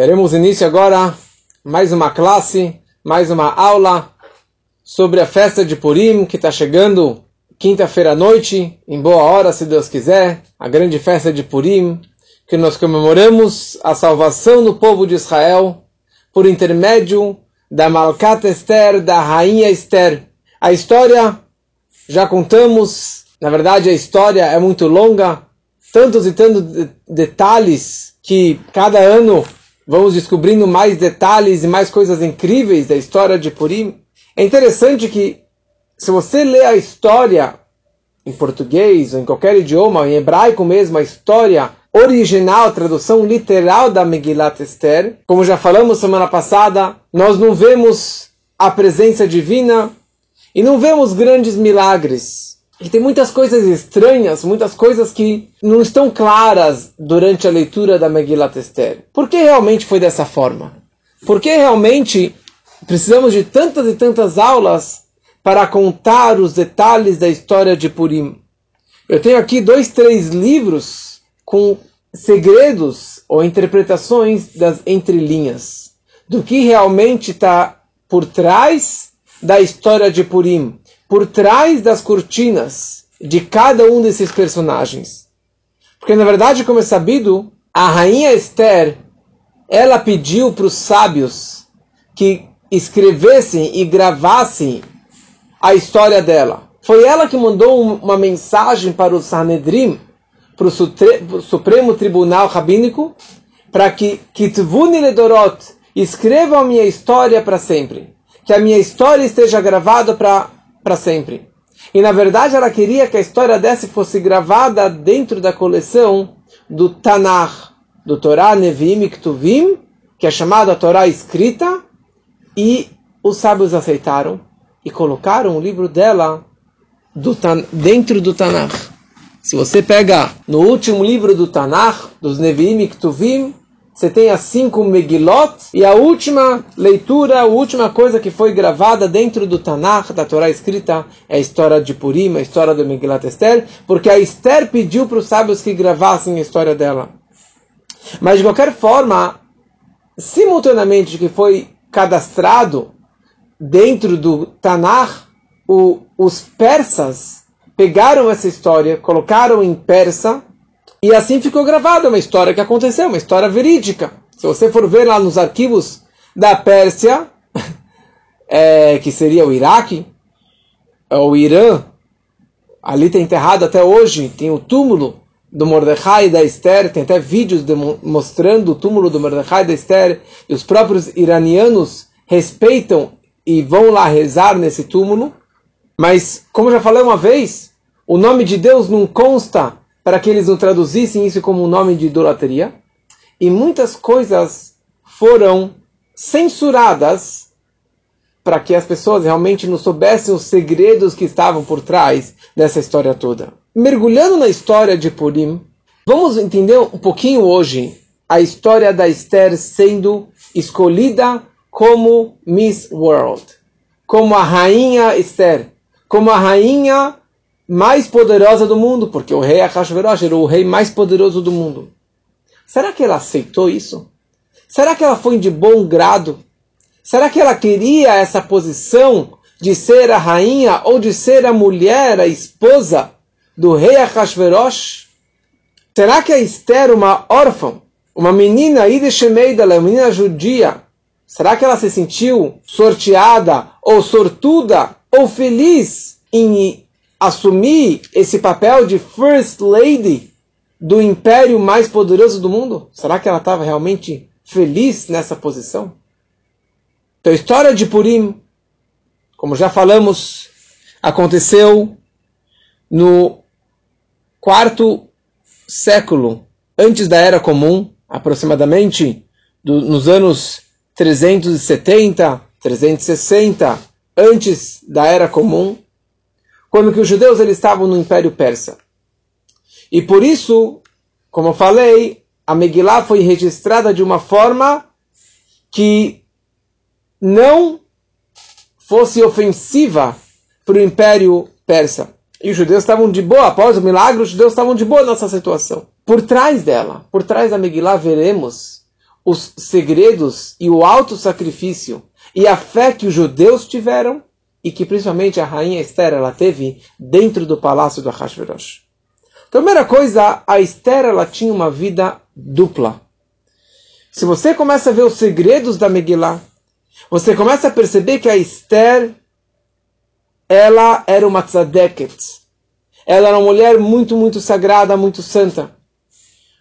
Teremos início agora mais uma classe, mais uma aula sobre a festa de Purim que está chegando quinta-feira à noite, em boa hora, se Deus quiser, a grande festa de Purim, que nós comemoramos a salvação do povo de Israel por intermédio da Malkat Esther, da rainha Esther. A história já contamos, na verdade a história é muito longa, tantos e tantos detalhes que cada ano vamos descobrindo mais detalhes e mais coisas incríveis da história de Purim. É interessante que, se você lê a história em português ou em qualquer idioma, em hebraico mesmo, a história original, a tradução literal da Megillat Esther, como já falamos semana passada, nós não vemos a presença divina e não vemos grandes milagres. E tem muitas coisas estranhas, muitas coisas que não estão claras durante a leitura da Megillat Esther. Por que realmente foi dessa forma? Por que realmente precisamos de tantas e tantas aulas para contar os detalhes da história de Purim? Eu tenho aqui dois, três livros com segredos ou interpretações das entrelinhas do que realmente está por trás da história de Purim por trás das cortinas de cada um desses personagens. Porque, na verdade, como é sabido, a rainha Esther, ela pediu para os sábios que escrevessem e gravassem a história dela. Foi ela que mandou uma mensagem para o Sanedrim, para o Supremo Tribunal Rabínico, para que Kitvuni Ledorot escrevam a minha história para sempre. Que a minha história esteja gravada para para sempre. E na verdade ela queria que a história dessa fosse gravada dentro da coleção do Tanakh, do Torá Nevi'im e Ktuvim, que é chamada Torá escrita, e os sábios aceitaram e colocaram o livro dela do, dentro do Tanakh. Se você pega no último livro do Tanakh, dos Nevi'im e Ktuvim, você tem as cinco Megilot, e a última leitura, a última coisa que foi gravada dentro do Tanakh, da Torá escrita, é a história de Purim, a história do Megilat Esther, porque a Esther pediu para os sábios que gravassem a história dela. Mas de qualquer forma, simultaneamente que foi cadastrado dentro do Tanakh, o, os persas pegaram essa história, colocaram em persa, e assim ficou gravada uma história que aconteceu, uma história verídica. Se você for ver lá nos arquivos da Pérsia, é, que seria o Iraque, o Irã, ali está enterrado até hoje, tem o túmulo do Mordecai e da Esther, tem até vídeos mostrando o túmulo do Mordecai e da Esther, e os próprios iranianos respeitam e vão lá rezar nesse túmulo. Mas, como já falei uma vez, o nome de Deus não consta para que eles não traduzissem isso como um nome de idolatria. E muitas coisas foram censuradas para que as pessoas realmente não soubessem os segredos que estavam por trás dessa história toda. Mergulhando na história de Purim, vamos entender um pouquinho hoje a história da Esther sendo escolhida como Miss World, como a rainha Esther, como a rainha mais poderosa do mundo, porque o rei Ahashverosh era o rei mais poderoso do mundo. Será que ela aceitou isso? Será que ela foi de bom grado? Será que ela queria essa posição de ser a rainha ou de ser a mulher, a esposa do rei Ahashverosh? Será que a Esther, uma órfã, uma menina Ideshemeida, uma menina judia, será que ela se sentiu sorteada ou sortuda ou feliz em assumir esse papel de First Lady do império mais poderoso do mundo? Será que ela estava realmente feliz nessa posição? Então, a história de Purim, como já falamos, aconteceu no quarto século antes da Era Comum, aproximadamente do, nos anos 370, 360, antes da Era Comum quando que os judeus eles estavam no Império Persa. E por isso, como eu falei, a Megillah foi registrada de uma forma que não fosse ofensiva para o Império Persa. E os judeus estavam de boa, após o milagre, os judeus estavam de boa nessa situação. Por trás dela, por trás da Megillah, veremos os segredos e o alto sacrifício e a fé que os judeus tiveram e que principalmente a rainha Esther ela teve dentro do palácio do Ahasverosh. Primeira coisa, a Esther ela tinha uma vida dupla. Se você começa a ver os segredos da Megillah, você começa a perceber que a Esther ela era uma tzadeket. Ela era uma mulher muito, muito sagrada, muito santa.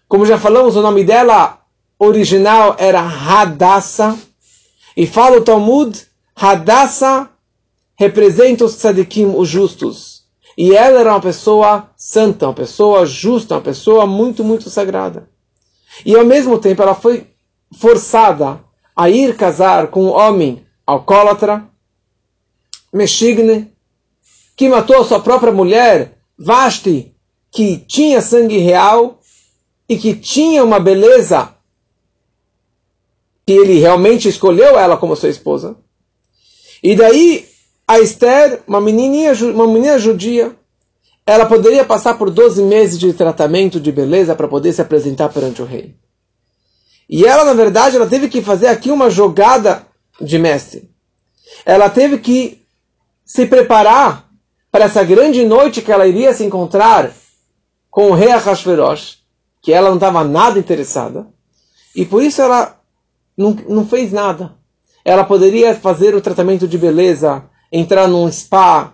Como já falamos, o nome dela original era Hadassah. E fala o Talmud, Hadassah representa os tzadikim, os justos. E ela era uma pessoa santa, uma pessoa justa, uma pessoa muito, muito sagrada. E ao mesmo tempo ela foi forçada a ir casar com um homem alcoólatra, Meshigne, que matou a sua própria mulher, Vashti, que tinha sangue real e que tinha uma beleza que ele realmente escolheu ela como sua esposa. E daí a Esther, uma menininha, uma menina judia, ela poderia passar por 12 meses de tratamento de beleza para poder se apresentar perante o rei. E ela, na verdade, ela teve que fazer aqui uma jogada de mestre. Ela teve que se preparar para essa grande noite que ela iria se encontrar com o rei Ahasverosh, que ela não estava nada interessada. E por isso ela não, não fez nada. Ela poderia fazer o tratamento de beleza, entrar num spa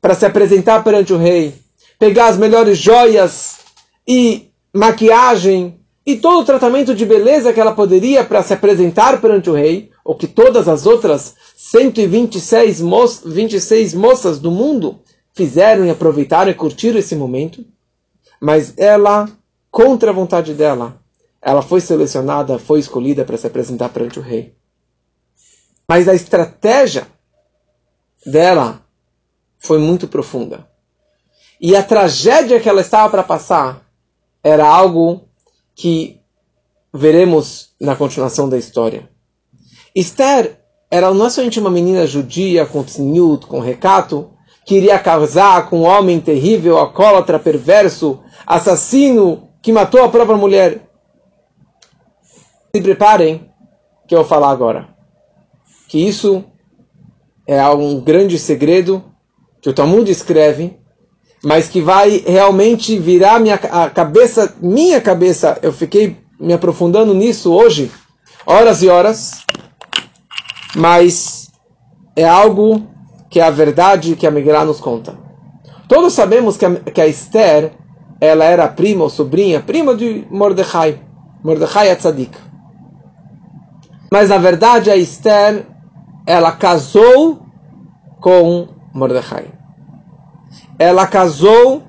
para se apresentar perante o rei, pegar as melhores joias e maquiagem e todo o tratamento de beleza que ela poderia para se apresentar perante o rei, ou que todas as outras 126 mo 26 moças do mundo fizeram e aproveitaram e curtiram esse momento, mas ela, contra a vontade dela, ela foi selecionada, foi escolhida para se apresentar perante o rei. Mas a estratégia dela foi muito profunda. E a tragédia que ela estava para passar era algo que veremos na continuação da história. Esther era não somente uma menina judia com tzniut, com recato, que iria casar com um homem terrível, alcoólatra, perverso, assassino, que matou a própria mulher. Se preparem, que eu vou falar agora. Que isso é um grande segredo que o Talmud escreve, mas que vai realmente virar minha a cabeça, minha cabeça. Eu fiquei me aprofundando nisso hoje, horas e horas, mas é algo que é a verdade que a Megillah nos conta. Todos sabemos que a, que a Esther ela era prima ou sobrinha, prima de Mordecai, Mordecai é. Mas na verdade a Esther ela casou com Mordecai. Ela casou,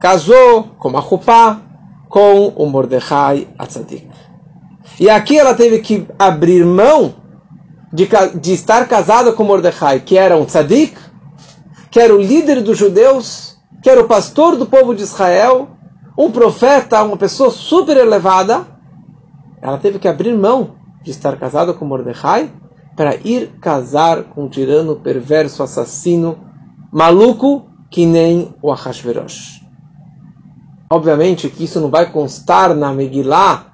casou com a Chupá, com o Mordecai Atzadik. E aqui ela teve que abrir mão de, de estar casada com Mordecai, que era um tzadik, que era o líder dos judeus, que era o pastor do povo de Israel, um profeta, uma pessoa super elevada. Ela teve que abrir mão de estar casada com Mordecai para ir casar com um tirano perverso, assassino, maluco, que nem o Ahasverosh. Obviamente que isso não vai constar na Megillah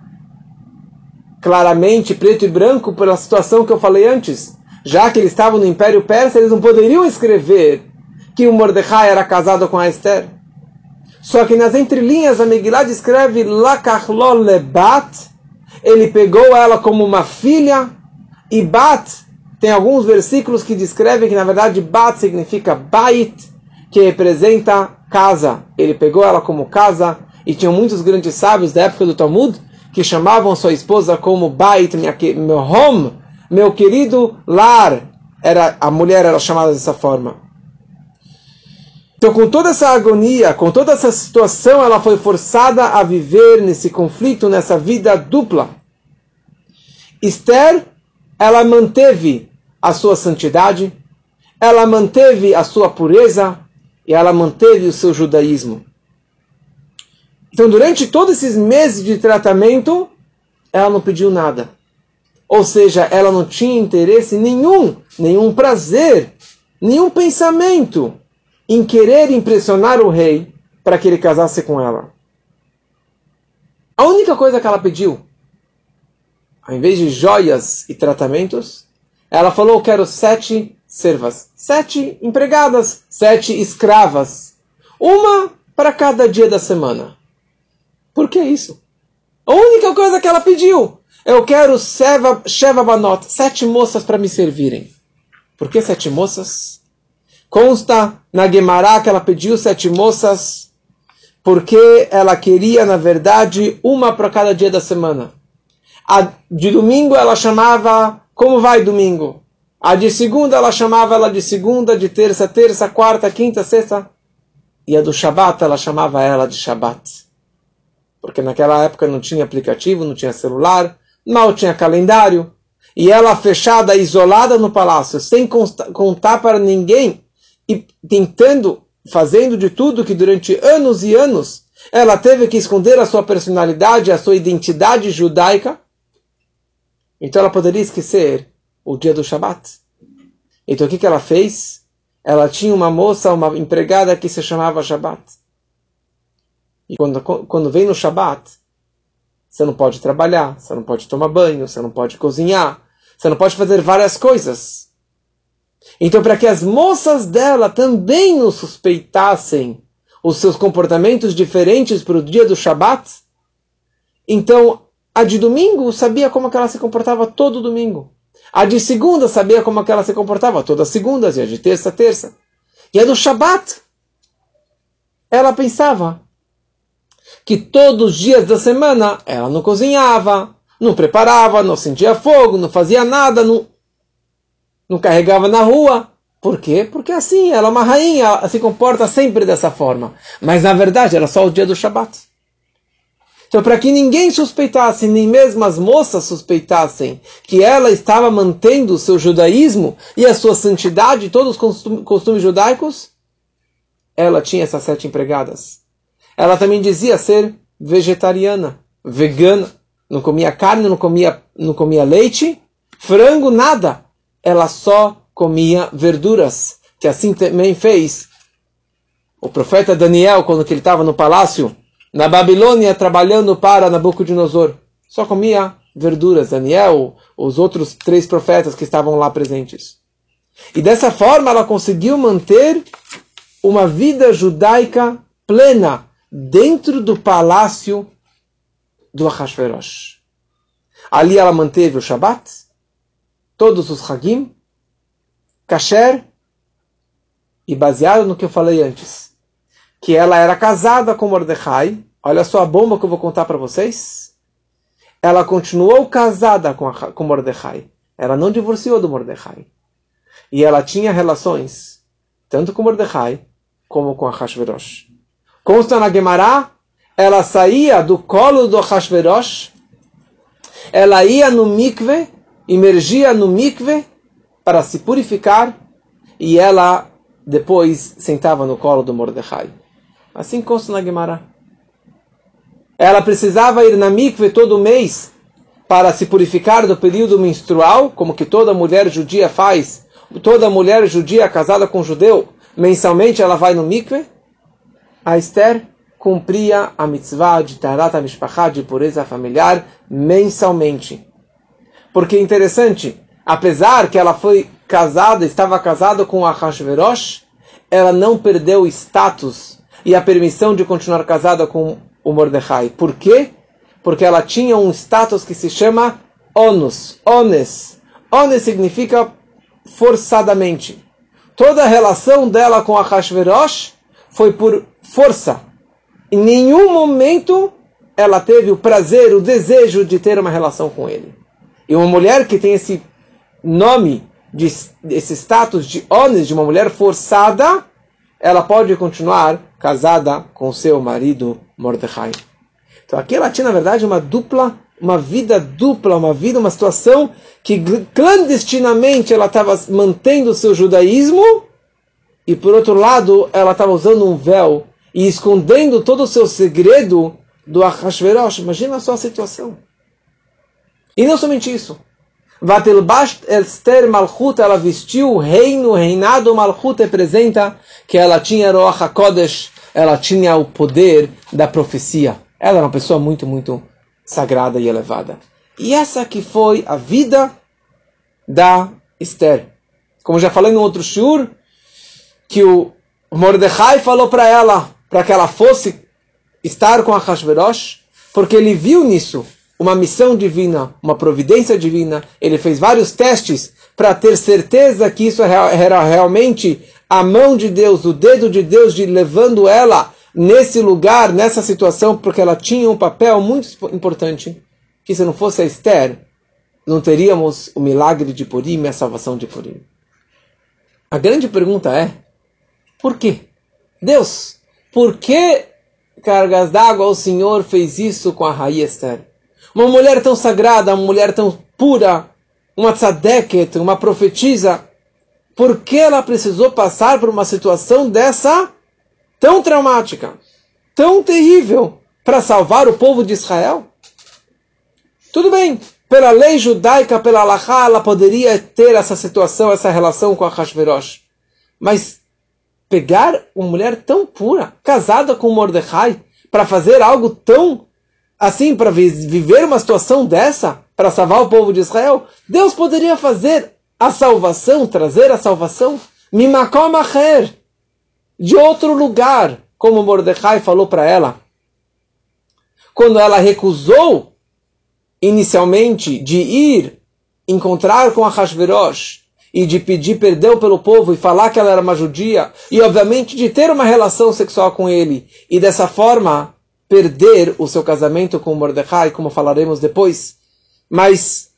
claramente, preto e branco, pela situação que eu falei antes. Já que eles estavam no Império Persa, eles não poderiam escrever que o Mordecai era casado com a Esther. Só que nas entrelinhas a Megillah descreve Lakachlo Lebat, ele pegou ela como uma filha e Bat, tem alguns versículos que descrevem que na verdade Bat significa Bait, que representa casa. Ele pegou ela como casa e tinham muitos grandes sábios da época do Talmud que chamavam sua esposa como Bait, minha, meu home, meu querido lar. Era, a mulher era chamada dessa forma. Então, com toda essa agonia, com toda essa situação, ela foi forçada a viver nesse conflito, nessa vida dupla. Esther ela manteve a sua santidade, ela manteve a sua pureza e ela manteve o seu judaísmo. Então, durante todos esses meses de tratamento, ela não pediu nada. Ou seja, ela não tinha interesse nenhum, nenhum prazer, nenhum pensamento em querer impressionar o rei para que ele casasse com ela. A única coisa que ela pediu ao invés de joias e tratamentos, ela falou: quero sete servas, sete empregadas, sete escravas, uma para cada dia da semana. Por que isso? A única coisa que ela pediu, eu quero Sheva, Sheva Banot, sete moças para me servirem. Por que sete moças? Consta na Gemara que ela pediu sete moças porque ela queria, na verdade, uma para cada dia da semana. A de domingo ela chamava, como vai domingo? A de segunda ela chamava ela de segunda, de terça, terça, quarta, quinta, sexta. E a do Shabat ela chamava ela de Shabat. Porque naquela época não tinha aplicativo, não tinha celular, mal tinha calendário. E ela fechada, isolada no palácio, sem contar para ninguém, e tentando, fazendo de tudo que durante anos e anos ela teve que esconder a sua personalidade, a sua identidade judaica. Então ela poderia esquecer o dia do Shabat. Então o que, que ela fez? Ela tinha uma moça, uma empregada que se chamava Shabat. E quando, quando vem no Shabat, você não pode trabalhar, você não pode tomar banho, você não pode cozinhar, você não pode fazer várias coisas. Então, para que as moças dela também não suspeitassem os seus comportamentos diferentes para o dia do Shabat, então a de domingo sabia como que ela se comportava todo domingo. A de segunda sabia como que ela se comportava todas as segundas, e a de terça, terça. E a do Shabat, ela pensava que todos os dias da semana ela não cozinhava, não preparava, não sentia fogo, não fazia nada, não, não carregava na rua. Por quê? Porque assim, ela é uma rainha, ela se comporta sempre dessa forma. Mas na verdade era só o dia do Shabat. Então, para que ninguém suspeitasse, nem mesmo as moças suspeitassem, que ela estava mantendo o seu judaísmo e a sua santidade, todos os costumes judaicos, ela tinha essas sete empregadas. Ela também dizia ser vegetariana, vegana, não comia carne, não comia, não comia leite, frango, nada. Ela só comia verduras, que assim também fez o profeta Daniel quando ele estava no palácio na Babilônia trabalhando para Nabucodonosor. Só comia verduras, Daniel, os outros três profetas que estavam lá presentes. E dessa forma ela conseguiu manter uma vida judaica plena dentro do palácio do Ahasverosh. Ali ela manteve o Shabat, todos os Hagim, Kasher, e baseado no que eu falei antes, que ela era casada com Mordecai, Olha só a bomba que eu vou contar para vocês. Ela continuou casada com, a, com Mordecai. Ela não divorciou do Mordecai. E ela tinha relações tanto com Mordecai como com Hashverosh. Consta na Gemara, ela saía do colo do Hashverosh, ela ia no mikve, emergia no mikve para se purificar e ela depois sentava no colo do Mordecai. Assim consta na Gemara. Ela precisava ir na mikve todo mês para se purificar do período menstrual, como que toda mulher judia faz. Toda mulher judia casada com um judeu, mensalmente ela vai no mikve. A Esther cumpria a mitzvah de Tarat Mishpachá, de pureza familiar, mensalmente. Porque é interessante, apesar que ela foi casada, estava casada com Ahashverosh, ela não perdeu o status e a permissão de continuar casada com o Mordecai. Por quê? Porque ela tinha um status que se chama onus, ones. Ones significa forçadamente. Toda a relação dela com Ahashverosh foi por força. Em nenhum momento ela teve o prazer, o desejo de ter uma relação com ele. E uma mulher que tem esse nome, de, esse status de ones, de uma mulher forçada, ela pode continuar casada com seu marido Mordecai. Então aqui ela tinha, na verdade, uma dupla, uma vida dupla, uma vida, uma situação que clandestinamente ela estava mantendo o seu judaísmo e, por outro lado, ela estava usando um véu e escondendo todo o seu segredo do Ahashverosh. Imagina só a situação. E não somente isso. Vatelbasht Esther Malchut, ela vestiu o reino, o reinado Malchut representa que ela tinha Roach HaKodesh, ela tinha o poder da profecia. Ela era uma pessoa muito, muito sagrada e elevada. E essa que foi a vida da Esther. Como já falei no outro shur, que o Mordecai falou para ela, para que ela fosse estar com a Hashverosh, porque ele viu nisso uma missão divina, uma providência divina. Ele fez vários testes para ter certeza que isso era realmente a mão de Deus, o dedo de Deus de levando ela nesse lugar, nessa situação, porque ela tinha um papel muito importante, que se não fosse a Esther, não teríamos o milagre de Purim e a salvação de Purim. A grande pergunta é, por quê? Deus, por que cargas d'água o Senhor fez isso com a Raí Esther? Uma mulher tão sagrada, uma mulher tão pura, uma tzadeket, uma profetisa, por que ela precisou passar por uma situação dessa tão traumática, tão terrível, para salvar o povo de Israel? Tudo bem, pela lei judaica, pela Allahá, ela poderia ter essa situação, essa relação com a Hashverosh. Mas pegar uma mulher tão pura, casada com Mordecai, para fazer algo tão assim, para viver uma situação dessa, para salvar o povo de Israel, Deus poderia fazer a salvação, trazer a salvação, mimakom de outro lugar, como Mordecai falou para ela. Quando ela recusou inicialmente de ir encontrar com a Hashverosh e de pedir perdão pelo povo e falar que ela era uma judia e obviamente de ter uma relação sexual com ele e dessa forma perder o seu casamento com Mordecai, como falaremos depois. Mas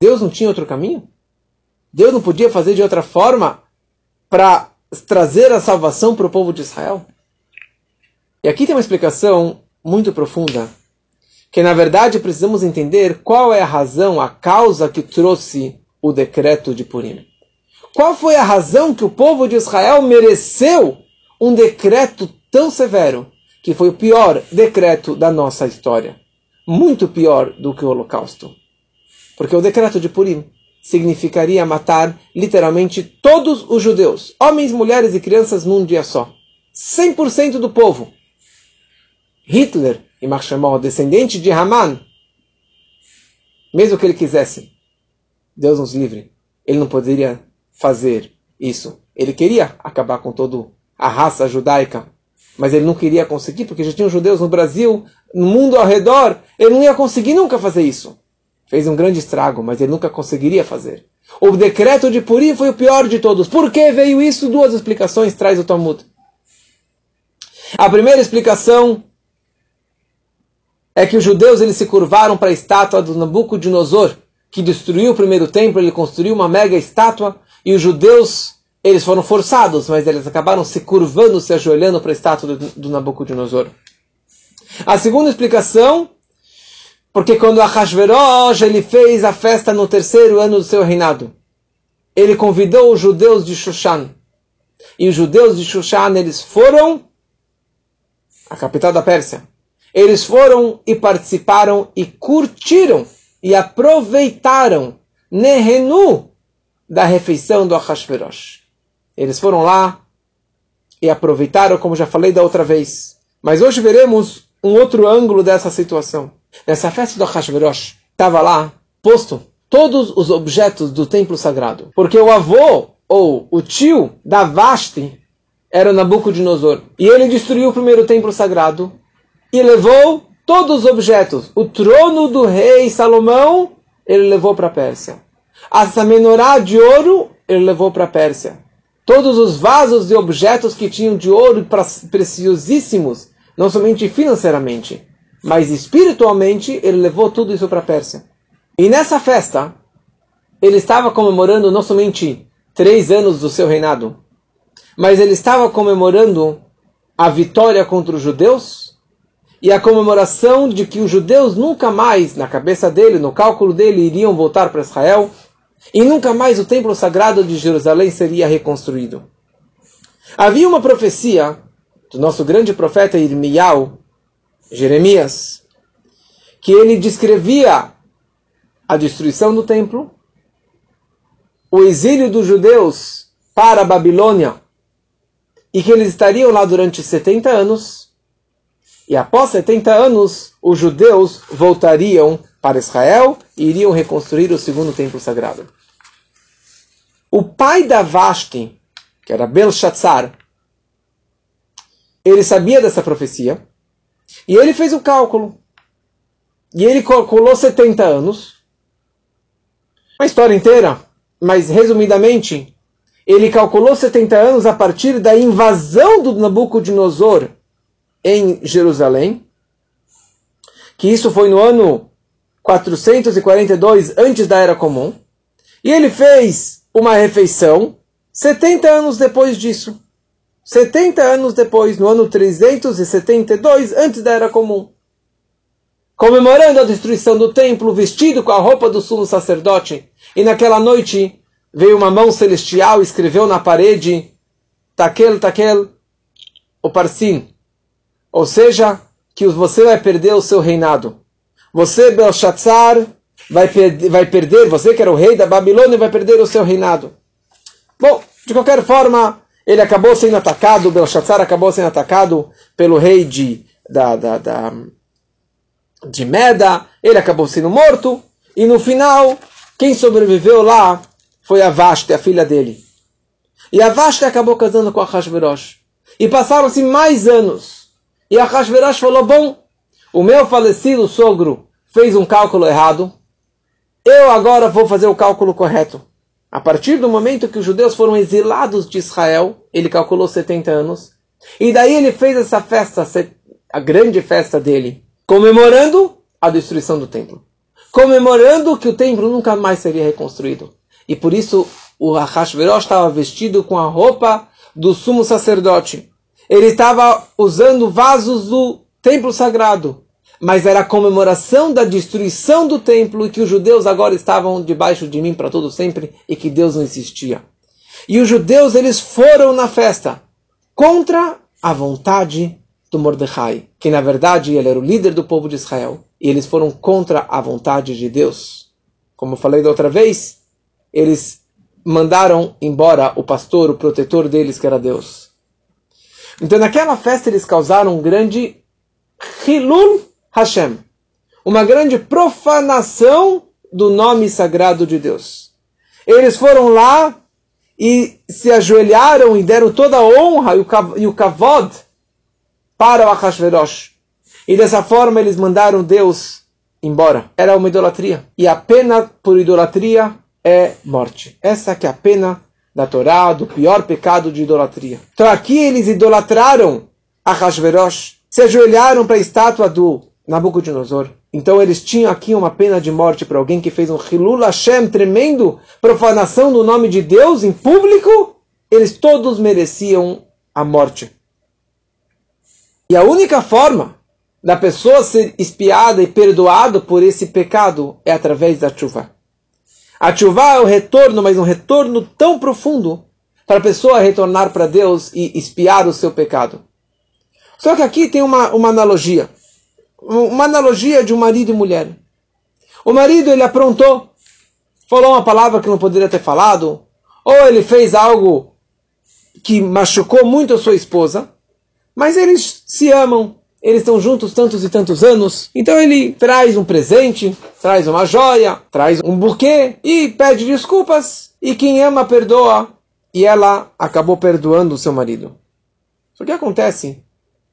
Deus não tinha outro caminho? Deus não podia fazer de outra forma para trazer a salvação para o povo de Israel? E aqui tem uma explicação muito profunda, que na verdade precisamos entender qual é a razão, a causa que trouxe o decreto de Purim. Qual foi a razão que o povo de Israel mereceu um decreto tão severo, que foi o pior decreto da nossa história? Muito pior do que o Holocausto. Porque o decreto de Purim significaria matar literalmente todos os judeus, homens, mulheres e crianças, num dia só. 100% do povo. Hitler, e Marshmallow, descendente de Haman, mesmo que ele quisesse, Deus nos livre, ele não poderia fazer isso. Ele queria acabar com toda a raça judaica, mas ele não queria conseguir, porque já tinham judeus no Brasil, no mundo ao redor, ele não ia conseguir nunca fazer isso. Fez um grande estrago, mas ele nunca conseguiria fazer. O decreto de Purim foi o pior de todos. Por que veio isso? Duas explicações traz o Talmud. A primeira explicação é que os judeus eles se curvaram para a estátua do Nabucodonosor, que destruiu o primeiro templo, ele construiu uma mega estátua, e os judeus eles foram forçados, mas eles acabaram se curvando, se ajoelhando para a estátua do, do Nabucodonosor. A segunda explicação porque quando Ahasverosh ele fez a festa no terceiro ano do seu reinado, ele convidou os judeus de Shushan. E os judeus de Shushan, eles foram a capital da Pérsia. Eles foram e participaram e curtiram e aproveitaram Nehenu da refeição do Ahasverosh. Eles foram lá e aproveitaram, como já falei da outra vez. Mas hoje veremos um outro ângulo dessa situação. Nessa festa do Hashverosh, estava lá posto todos os objetos do templo sagrado. Porque o avô, ou o tio da Vashti, era Nabucodonosor. E ele destruiu o primeiro templo sagrado e levou todos os objetos. O trono do rei Salomão, ele levou para a Pérsia. A menorá de ouro, ele levou para a Pérsia. Todos os vasos e objetos que tinham de ouro preciosíssimos, não somente financeiramente, mas espiritualmente ele levou tudo isso para a Pérsia. E nessa festa, ele estava comemorando não somente três anos do seu reinado, mas ele estava comemorando a vitória contra os judeus e a comemoração de que os judeus nunca mais, na cabeça dele, no cálculo dele, iriam voltar para Israel e nunca mais o templo sagrado de Jerusalém seria reconstruído. Havia uma profecia do nosso grande profeta Irmial, Jeremias, que ele descrevia a destruição do templo, o exílio dos judeus para a Babilônia, e que eles estariam lá durante 70 anos, e após 70 anos, os judeus voltariam para Israel e iriam reconstruir o segundo templo sagrado. O pai da Vashti, que era Belshazzar, ele sabia dessa profecia e ele fez o cálculo. E ele calculou 70 anos. Uma história inteira, mas resumidamente, ele calculou 70 anos a partir da invasão do Nabucodonosor em Jerusalém, que isso foi no ano 442 antes da Era Comum, e ele fez uma refeição 70 anos depois disso. 70 anos depois, no ano 372 antes da Era Comum. Comemorando a destruição do templo, vestido com a roupa do sumo sacerdote, e naquela noite veio uma mão celestial e escreveu na parede Takel, Takel, o Parsim. Ou seja, que você vai perder o seu reinado. Você, Belshazzar, vai, per vai perder, você que era o rei da Babilônia, vai perder o seu reinado. Bom, de qualquer forma, ele acabou sendo atacado, Belshazzar acabou sendo atacado pelo rei de, da, da, da, de Meda, ele acabou sendo morto, e no final, quem sobreviveu lá foi a Vashti, a filha dele. E a Vashti acabou casando com a Hashverosh. E passaram-se mais anos. E a Hashverosh falou: Bom, o meu falecido sogro fez um cálculo errado, eu agora vou fazer o cálculo correto. A partir do momento que os judeus foram exilados de Israel, ele calculou 70 anos, e daí ele fez essa festa, a grande festa dele, comemorando a destruição do templo, comemorando que o templo nunca mais seria reconstruído. E por isso o Ahashverosh estava vestido com a roupa do sumo sacerdote ele estava usando vasos do templo sagrado, mas era a comemoração da destruição do templo e que os judeus agora estavam debaixo de mim para todo sempre e que Deus não existia. E os judeus eles foram na festa contra a vontade do Mordecai, que na verdade ele era o líder do povo de Israel, e eles foram contra a vontade de Deus. Como falei da outra vez, eles mandaram embora o pastor, o protetor deles, que era Deus. Então naquela festa eles causaram um grande Hilul Hashem, uma grande profanação do nome sagrado de Deus. Eles foram lá e se ajoelharam e deram toda a honra e o kavod para o Achashverosh. E dessa forma eles mandaram Deus embora. Era uma idolatria. E a pena por idolatria é morte. Essa que é a pena da Torá, do pior pecado de idolatria. Então aqui eles idolatraram a Hashverosh, se ajoelharam para a estátua do Nabucodonosor. Então eles tinham aqui uma pena de morte para alguém que fez um Hilul Hashem tremendo, profanação do nome de Deus em público. Eles todos mereciam a morte. E a única forma da pessoa ser espiada e perdoada por esse pecado é através da chuva. A chuva é o retorno, mas um retorno tão profundo para a pessoa retornar para Deus e espiar o seu pecado. Só que aqui tem uma, uma analogia. Uma analogia de um marido e mulher. O marido ele aprontou, falou uma palavra que não poderia ter falado, ou ele fez algo que machucou muito a sua esposa, mas eles se amam, eles estão juntos tantos e tantos anos, então ele traz um presente, traz uma joia, traz um buquê e pede desculpas. E quem ama perdoa. E ela acabou perdoando o seu marido. O que acontece?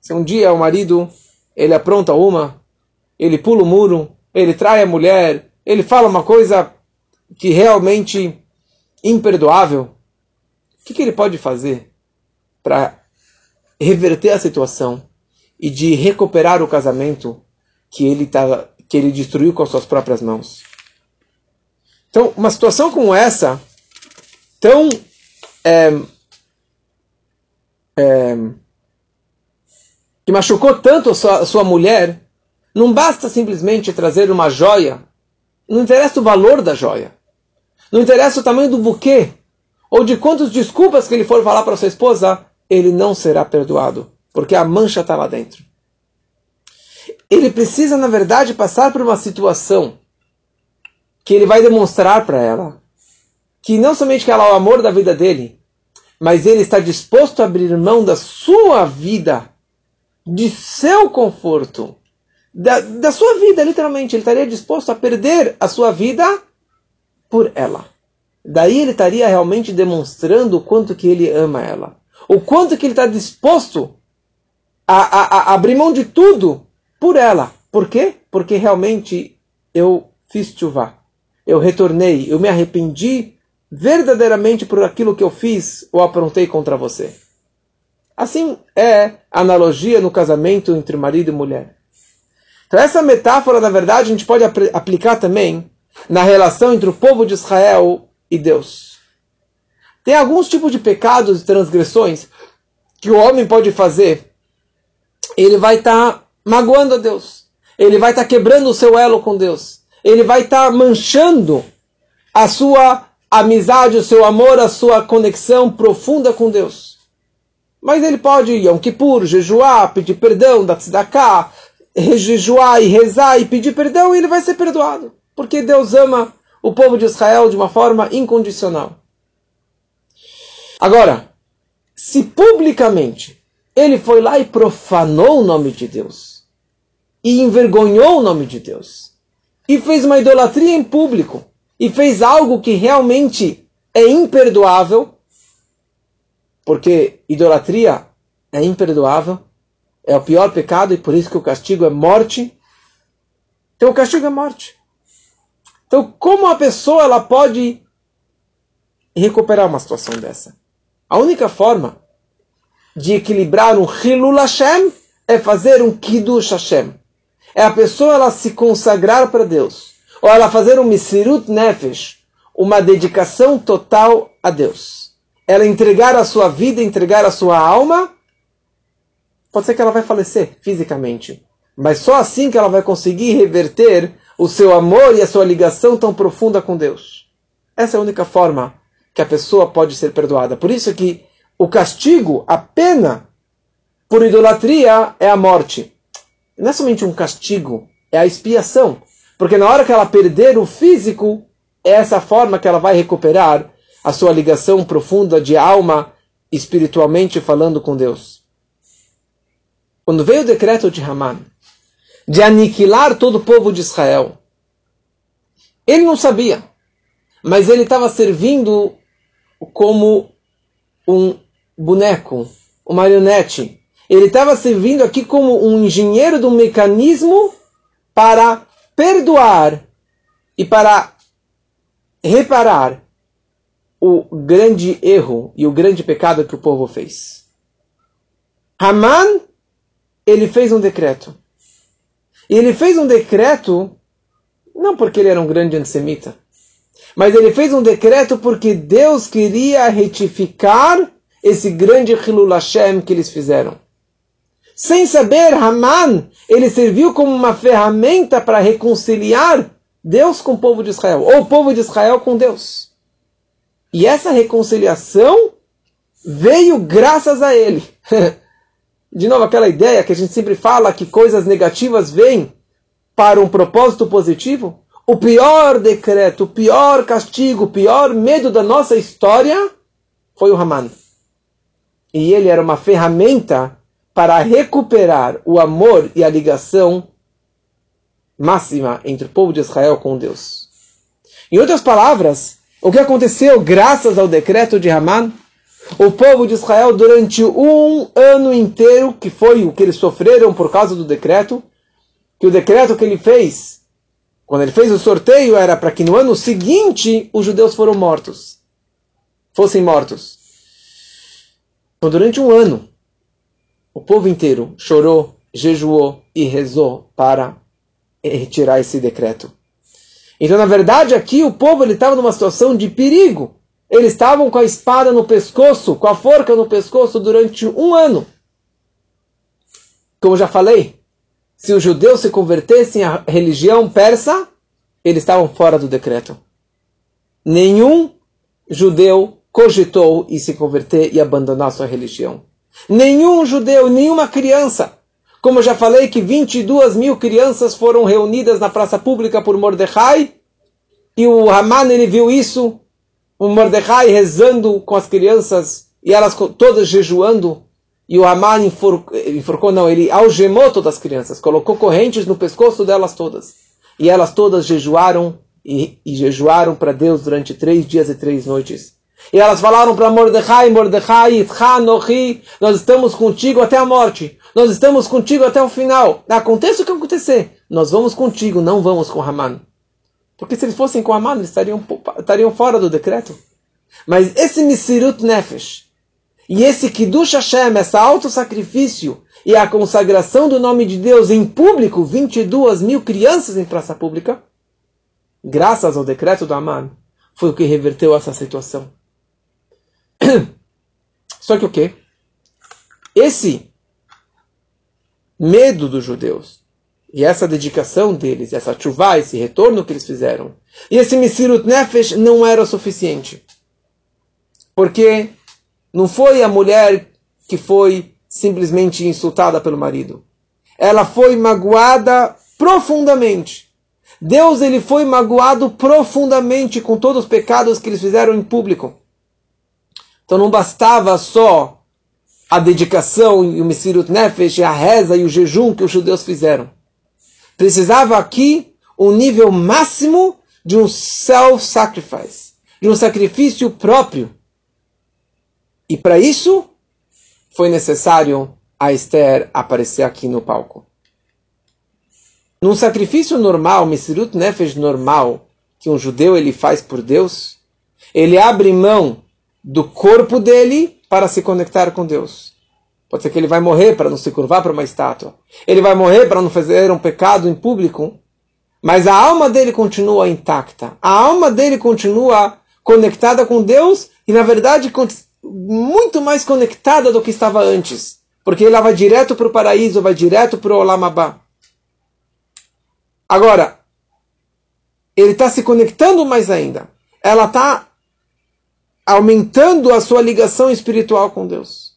Se um dia o marido ele apronta uma, ele pula o muro, ele trai a mulher, ele fala uma coisa que realmente imperdoável, o que, que ele pode fazer para reverter a situação? e de recuperar o casamento que ele tava, que ele destruiu com as suas próprias mãos. Então, uma situação como essa, tão é, é, que machucou tanto a sua, a sua mulher, não basta simplesmente trazer uma joia. Não interessa o valor da joia. Não interessa o tamanho do buquê. Ou de quantas desculpas que ele for falar para sua esposa, ele não será perdoado porque a mancha está lá dentro. Ele precisa, na verdade, passar por uma situação que ele vai demonstrar para ela que não somente que ela é o amor da vida dele, mas ele está disposto a abrir mão da sua vida, de seu conforto, da, da sua vida, literalmente. Ele estaria disposto a perder a sua vida por ela. Daí ele estaria realmente demonstrando o quanto que ele ama ela. O quanto que ele está disposto a, a, a abrir mão de tudo por ela. Por quê? Porque realmente eu fiz chuva. Eu retornei, eu me arrependi verdadeiramente por aquilo que eu fiz ou aprontei contra você. Assim é a analogia no casamento entre marido e mulher. Então essa metáfora, na verdade, a gente pode ap aplicar também na relação entre o povo de Israel e Deus. Tem alguns tipos de pecados e transgressões que o homem pode fazer. Ele vai estar tá magoando a Deus. Ele vai estar tá quebrando o seu elo com Deus. Ele vai estar tá manchando a sua amizade, o seu amor, a sua conexão profunda com Deus. Mas ele pode, Yom Kippur, jejuar, pedir perdão, dar tzedakah, jejuar e rezar e pedir perdão, e ele vai ser perdoado. Porque Deus ama o povo de Israel de uma forma incondicional. Agora, se publicamente ele foi lá e profanou o nome de Deus, e envergonhou o nome de Deus, e fez uma idolatria em público, e fez algo que realmente é imperdoável, porque idolatria é imperdoável, é o pior pecado e por isso que o castigo é morte. Então o castigo é morte. Então como a pessoa ela pode recuperar uma situação dessa? A única forma de equilibrar um Hilul Hashem é fazer um Kiddush Hashem. É a pessoa ela se consagrar para Deus ou ela fazer um Misirut Nefesh, uma dedicação total a Deus. Ela entregar a sua vida, entregar a sua alma, pode ser que ela vai falecer fisicamente, mas só assim que ela vai conseguir reverter o seu amor e a sua ligação tão profunda com Deus. Essa é a única forma que a pessoa pode ser perdoada. Por isso que o castigo, a pena por idolatria é a morte. Não é somente um castigo, é a expiação. Porque na hora que ela perder o físico, é essa forma que ela vai recuperar a sua ligação profunda de alma, espiritualmente falando com Deus. Quando veio o decreto de Haman de aniquilar todo o povo de Israel, ele não sabia, mas ele estava servindo como um boneco, uma marionete. Ele estava servindo aqui como um engenheiro do mecanismo para perdoar e para reparar o grande erro e o grande pecado que o povo fez. Haman, ele fez um decreto. E ele fez um decreto não porque ele era um grande antissemita, mas ele fez um decreto porque Deus queria retificar esse grande Hilul Hashem que eles fizeram. Sem saber, Haman, ele serviu como uma ferramenta para reconciliar Deus com o povo de Israel, ou o povo de Israel com Deus. E essa reconciliação veio graças a ele. De novo, aquela ideia que a gente sempre fala que coisas negativas vêm para um propósito positivo. O pior decreto, o pior castigo, o pior medo da nossa história foi o Haman. E ele era uma ferramenta para recuperar o amor e a ligação máxima entre o povo de Israel com Deus. Em outras palavras, o que aconteceu graças ao decreto de Haman? O povo de Israel, durante um ano inteiro, que foi o que eles sofreram por causa do decreto, que o decreto que ele fez, quando ele fez o sorteio, era para que no ano seguinte os judeus foram mortos. Fossem mortos. Então, durante um ano, o povo inteiro chorou, jejuou e rezou para retirar esse decreto. Então, na verdade, aqui o povo estava numa situação de perigo. Eles estavam com a espada no pescoço, com a forca no pescoço durante um ano. Como já falei, se os judeus se convertessem à religião persa, eles estavam fora do decreto. Nenhum judeu cogitou em se converter e abandonar sua religião. Nenhum judeu, nenhuma criança. Como eu já falei que 22 mil crianças foram reunidas na praça pública por Mordecai, e o Haman ele viu isso, o Mordecai rezando com as crianças e elas todas jejuando e o Haman enforcou, enforcou, não, ele algemou todas as crianças, colocou correntes no pescoço delas todas. E elas todas jejuaram e, e jejuaram para Deus durante três dias e três noites. E elas falaram para Mordecai, Mordecai, Nohi, nós estamos contigo até a morte. Nós estamos contigo até o final. Aconteça o que acontecer, nós vamos contigo, não vamos com Haman. Porque se eles fossem com Haman, eles estariam, estariam fora do decreto. Mas esse Misirut Nefesh, e esse Kiddush Hashem, esse auto-sacrifício e a consagração do nome de Deus em público, 22 mil crianças em praça pública, graças ao decreto do Aman, foi o que reverteu essa situação. Só que o quê? Esse medo dos judeus e essa dedicação deles, essa chuva, esse retorno que eles fizeram, e esse Misirut Nefesh não era o suficiente. Porque não foi a mulher que foi simplesmente insultada pelo marido. Ela foi magoada profundamente. Deus ele foi magoado profundamente com todos os pecados que eles fizeram em público. Então não bastava só a dedicação e o Mesirut Nefesh, a reza e o jejum que os judeus fizeram. Precisava aqui um nível máximo de um self-sacrifice, de um sacrifício próprio. E para isso, foi necessário a Esther aparecer aqui no palco. Num sacrifício normal, Mesirut Nefesh normal, que um judeu ele faz por Deus, ele abre mão do corpo dele para se conectar com Deus. Pode ser que ele vai morrer para não se curvar para uma estátua. Ele vai morrer para não fazer um pecado em público. Mas a alma dele continua intacta. A alma dele continua conectada com Deus e, na verdade, muito mais conectada do que estava antes. Porque ela vai direto para o paraíso, vai direto para o Olamabá. Agora, ele está se conectando mais ainda. Ela está aumentando a sua ligação espiritual com Deus.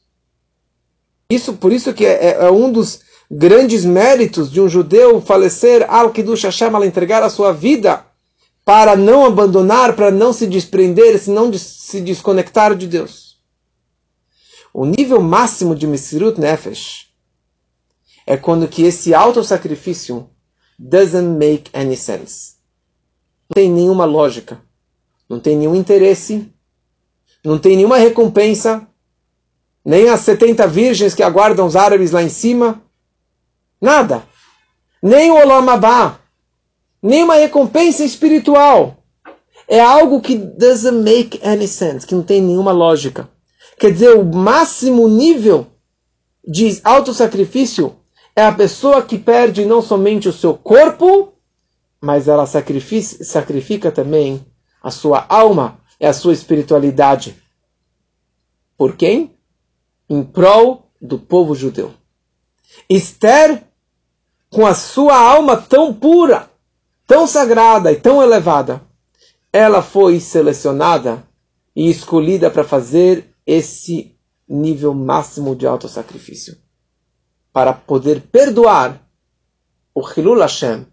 Isso, por isso que é, é, é um dos grandes méritos de um judeu falecer al Kiddush Hashem, ela entregar a sua vida para não abandonar, para não se desprender, se não se desconectar de Deus. O nível máximo de Mesirut Nefesh é quando que esse autossacrifício doesn't make any sense. Não tem nenhuma lógica, não tem nenhum interesse, não tem nenhuma recompensa, nem as 70 virgens que aguardam os árabes lá em cima, nada. Nem o Olamabá, nem uma recompensa espiritual. É algo que doesn't make any sense, que não tem nenhuma lógica. Quer dizer, o máximo nível de autossacrifício é a pessoa que perde não somente o seu corpo, mas ela sacrifica, sacrifica também a sua alma e a sua espiritualidade. Por quem? Em prol do povo judeu. Esther, com a sua alma tão pura, tão sagrada e tão elevada, ela foi selecionada e escolhida para fazer esse nível máximo de autossacrifício. Para poder perdoar o Hilul Hashem,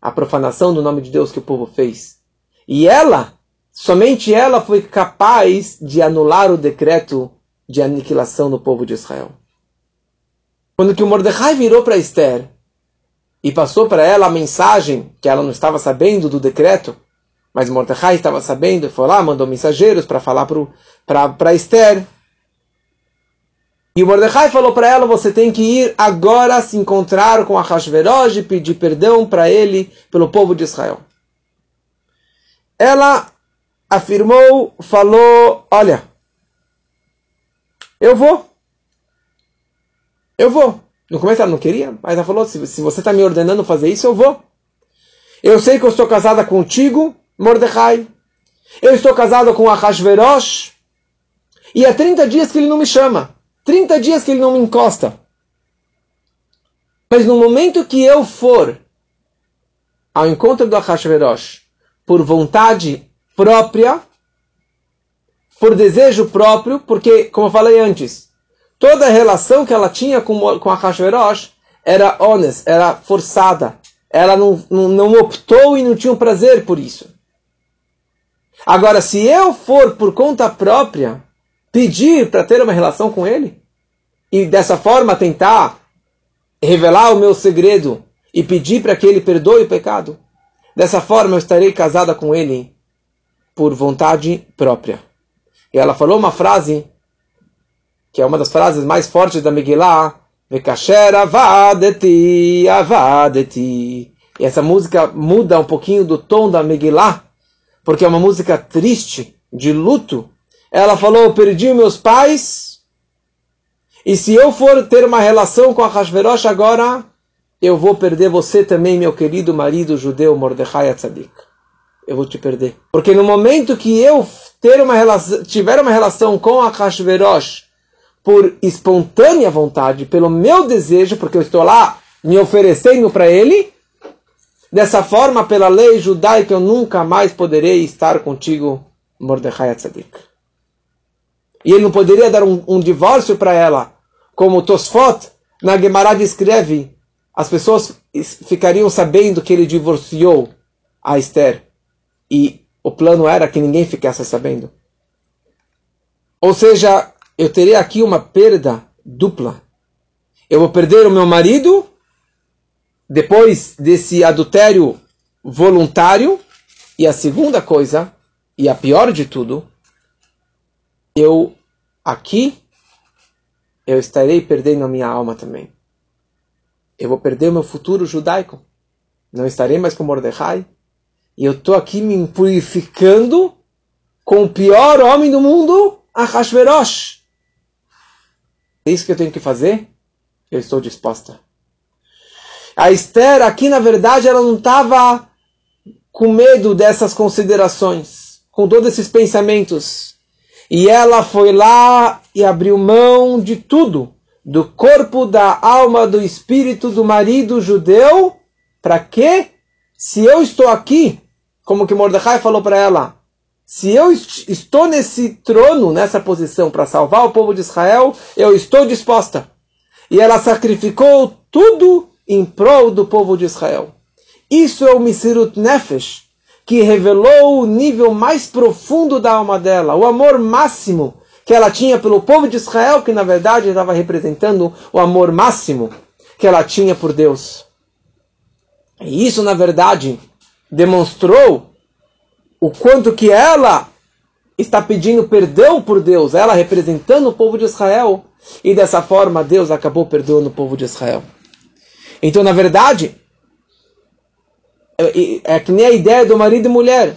a profanação do nome de Deus que o povo fez. E ela, somente ela foi capaz de anular o decreto de aniquilação do povo de Israel. Quando que o Mordecai virou para Esther e passou para ela a mensagem que ela não estava sabendo do decreto, mas Mordecai estava sabendo, foi lá, mandou mensageiros para falar para Esther. E o Mordecai falou para ela: você tem que ir agora se encontrar com Ahasverosh e pedir perdão para ele, pelo povo de Israel. Ela afirmou, falou: olha, eu vou. Eu vou. No começo ela não queria, mas ela falou: se, se você está me ordenando fazer isso, eu vou. Eu sei que eu estou casada contigo, Mordecai. Eu estou casado com Ahasverosh. E há 30 dias que ele não me chama. 30 dias que ele não me encosta. Mas no momento que eu for ao encontro do Ahasverosh por vontade própria, por desejo próprio, porque, como eu falei antes, toda a relação que ela tinha com, com Ahasverosh era honesta, era forçada. Ela não, não, não optou e não tinha um prazer por isso. Agora, se eu for por conta própria pedir para ter uma relação com ele, e dessa forma tentar revelar o meu segredo e pedir para que ele perdoe o pecado, dessa forma eu estarei casada com ele por vontade própria. E ela falou uma frase que é uma das frases mais fortes da Megillah. E essa música muda um pouquinho do tom da Megillah, porque é uma música triste, de luto. Ela falou, perdi meus pais, e se eu for ter uma relação com a Hashverosh agora, eu vou perder você também, meu querido marido judeu Mordechai Atzadik. Eu vou te perder. Porque no momento que eu ter uma relação, tiver uma relação com a Hashverosh por espontânea vontade, pelo meu desejo, porque eu estou lá me oferecendo para ele, dessa forma, pela lei judaica, eu nunca mais poderei estar contigo, Mordechai Tzadik. E ele não poderia dar um, um divórcio para ela, como Tosfot na Gemara descreve, as pessoas ficariam sabendo que ele divorciou a Esther. E o plano era que ninguém ficasse sabendo. Ou seja, eu terei aqui uma perda dupla. Eu vou perder o meu marido depois desse adultério voluntário. E a segunda coisa, e a pior de tudo, eu aqui eu estarei perdendo a minha alma também. Eu vou perder o meu futuro judaico. Não estarei mais com Mordecai. E eu estou aqui me purificando com o pior homem do mundo, Ahashverosh. É isso que eu tenho que fazer? Eu estou disposta. A Esther, aqui na verdade, ela não estava com medo dessas considerações, com todos esses pensamentos. E ela foi lá e abriu mão de tudo, do corpo, da alma, do espírito do marido judeu. Para quê? Se eu estou aqui, como que Mordecai falou para ela, se eu estou nesse trono, nessa posição para salvar o povo de Israel, eu estou disposta. E ela sacrificou tudo em prol do povo de Israel. Isso é o Misirut Nefesh, que revelou o nível mais profundo da alma dela, o amor máximo que ela tinha pelo povo de Israel, que na verdade estava representando o amor máximo que ela tinha por Deus. E isso, na verdade, demonstrou o quanto que ela está pedindo perdão por Deus, ela representando o povo de Israel, e dessa forma Deus acabou perdoando o povo de Israel. Então, na verdade, é, é que nem a ideia do marido e mulher.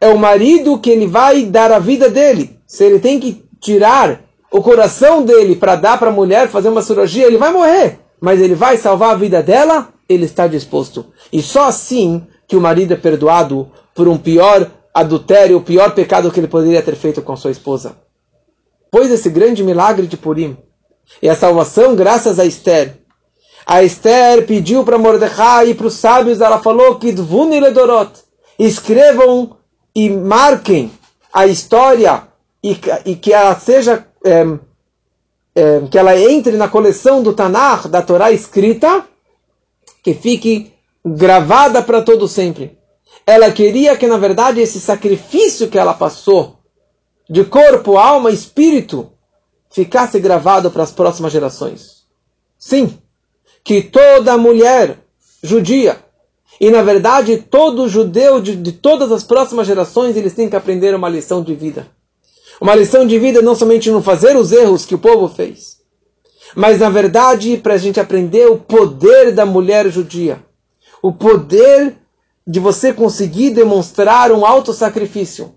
É o marido que ele vai dar a vida dele. Se ele tem que tirar o coração dele para dar para a mulher, fazer uma cirurgia, ele vai morrer. Mas ele vai salvar a vida dela, ele está disposto. E só assim que o marido é perdoado por um pior adultério, o pior pecado que ele poderia ter feito com sua esposa. Pois esse grande milagre de Purim e a salvação graças a Esther. A Esther pediu para Mordecai e para os sábios, ela falou que Ledorot, escrevam e marquem a história e, e que ela seja é, é, que ela entre na coleção do Tanakh, da Torá escrita, que fique gravada para todo sempre. Ela queria que, na verdade, esse sacrifício que ela passou, de corpo, alma, espírito, ficasse gravado para as próximas gerações. Sim, que toda mulher judia, e na verdade todo judeu de, de todas as próximas gerações, eles têm que aprender uma lição de vida. Uma lição de vida não somente não fazer os erros que o povo fez, mas na verdade para a gente aprender o poder da mulher judia o poder de você conseguir demonstrar um alto sacrifício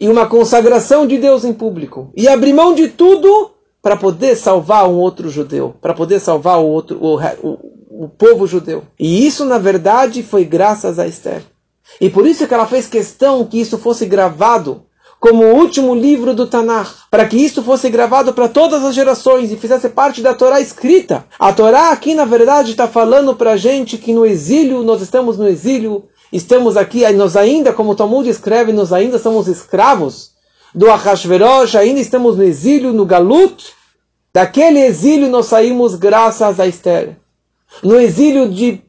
e uma consagração de Deus em público e abrir mão de tudo para poder salvar um outro judeu, para poder salvar o outro o, o, o povo judeu. E isso na verdade foi graças a Esther. E por isso que ela fez questão que isso fosse gravado como o último livro do Tanakh, para que isso fosse gravado para todas as gerações e fizesse parte da Torá escrita. A Torá aqui, na verdade, está falando para a gente que no exílio, nós estamos no exílio, estamos aqui, nós ainda, como o Talmud escreve, nós ainda somos escravos do Ahashverosh, ainda estamos no exílio, no Galut. Daquele exílio nós saímos graças a Esther. No exílio de,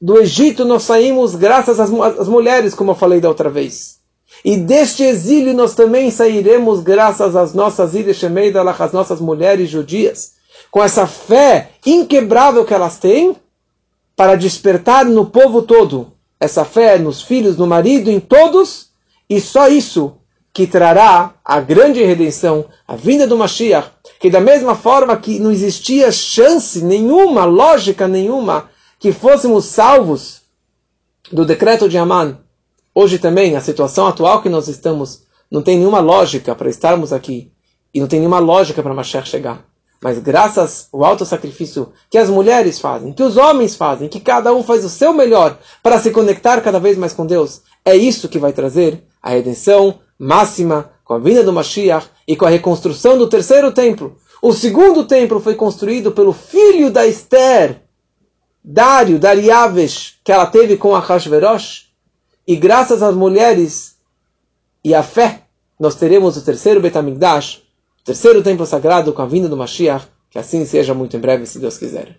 do Egito nós saímos graças às, às mulheres, como eu falei da outra vez. E deste exílio nós também sairemos graças às nossas ilhas Shemeidalach, às nossas mulheres judias, com essa fé inquebrável que elas têm, para despertar no povo todo essa fé nos filhos, no marido, em todos, e só isso que trará a grande redenção, a vinda do Mashiach, que da mesma forma que não existia chance nenhuma, lógica nenhuma, que fôssemos salvos do decreto de Aman, hoje também, a situação atual que nós estamos, não tem nenhuma lógica para estarmos aqui, e não tem nenhuma lógica para Mashiach chegar. Mas graças ao alto sacrifício que as mulheres fazem, que os homens fazem, que cada um faz o seu melhor para se conectar cada vez mais com Deus, é isso que vai trazer a redenção máxima com a vinda do Mashiach e com a reconstrução do terceiro templo. O segundo templo foi construído pelo filho da Esther, Dário, Dariavesh, que ela teve com a Hashverosh. E graças às mulheres e à fé, nós teremos o terceiro Betamigdash, terceiro templo sagrado com a vinda do Mashiach, que assim seja muito em breve, se Deus quiser.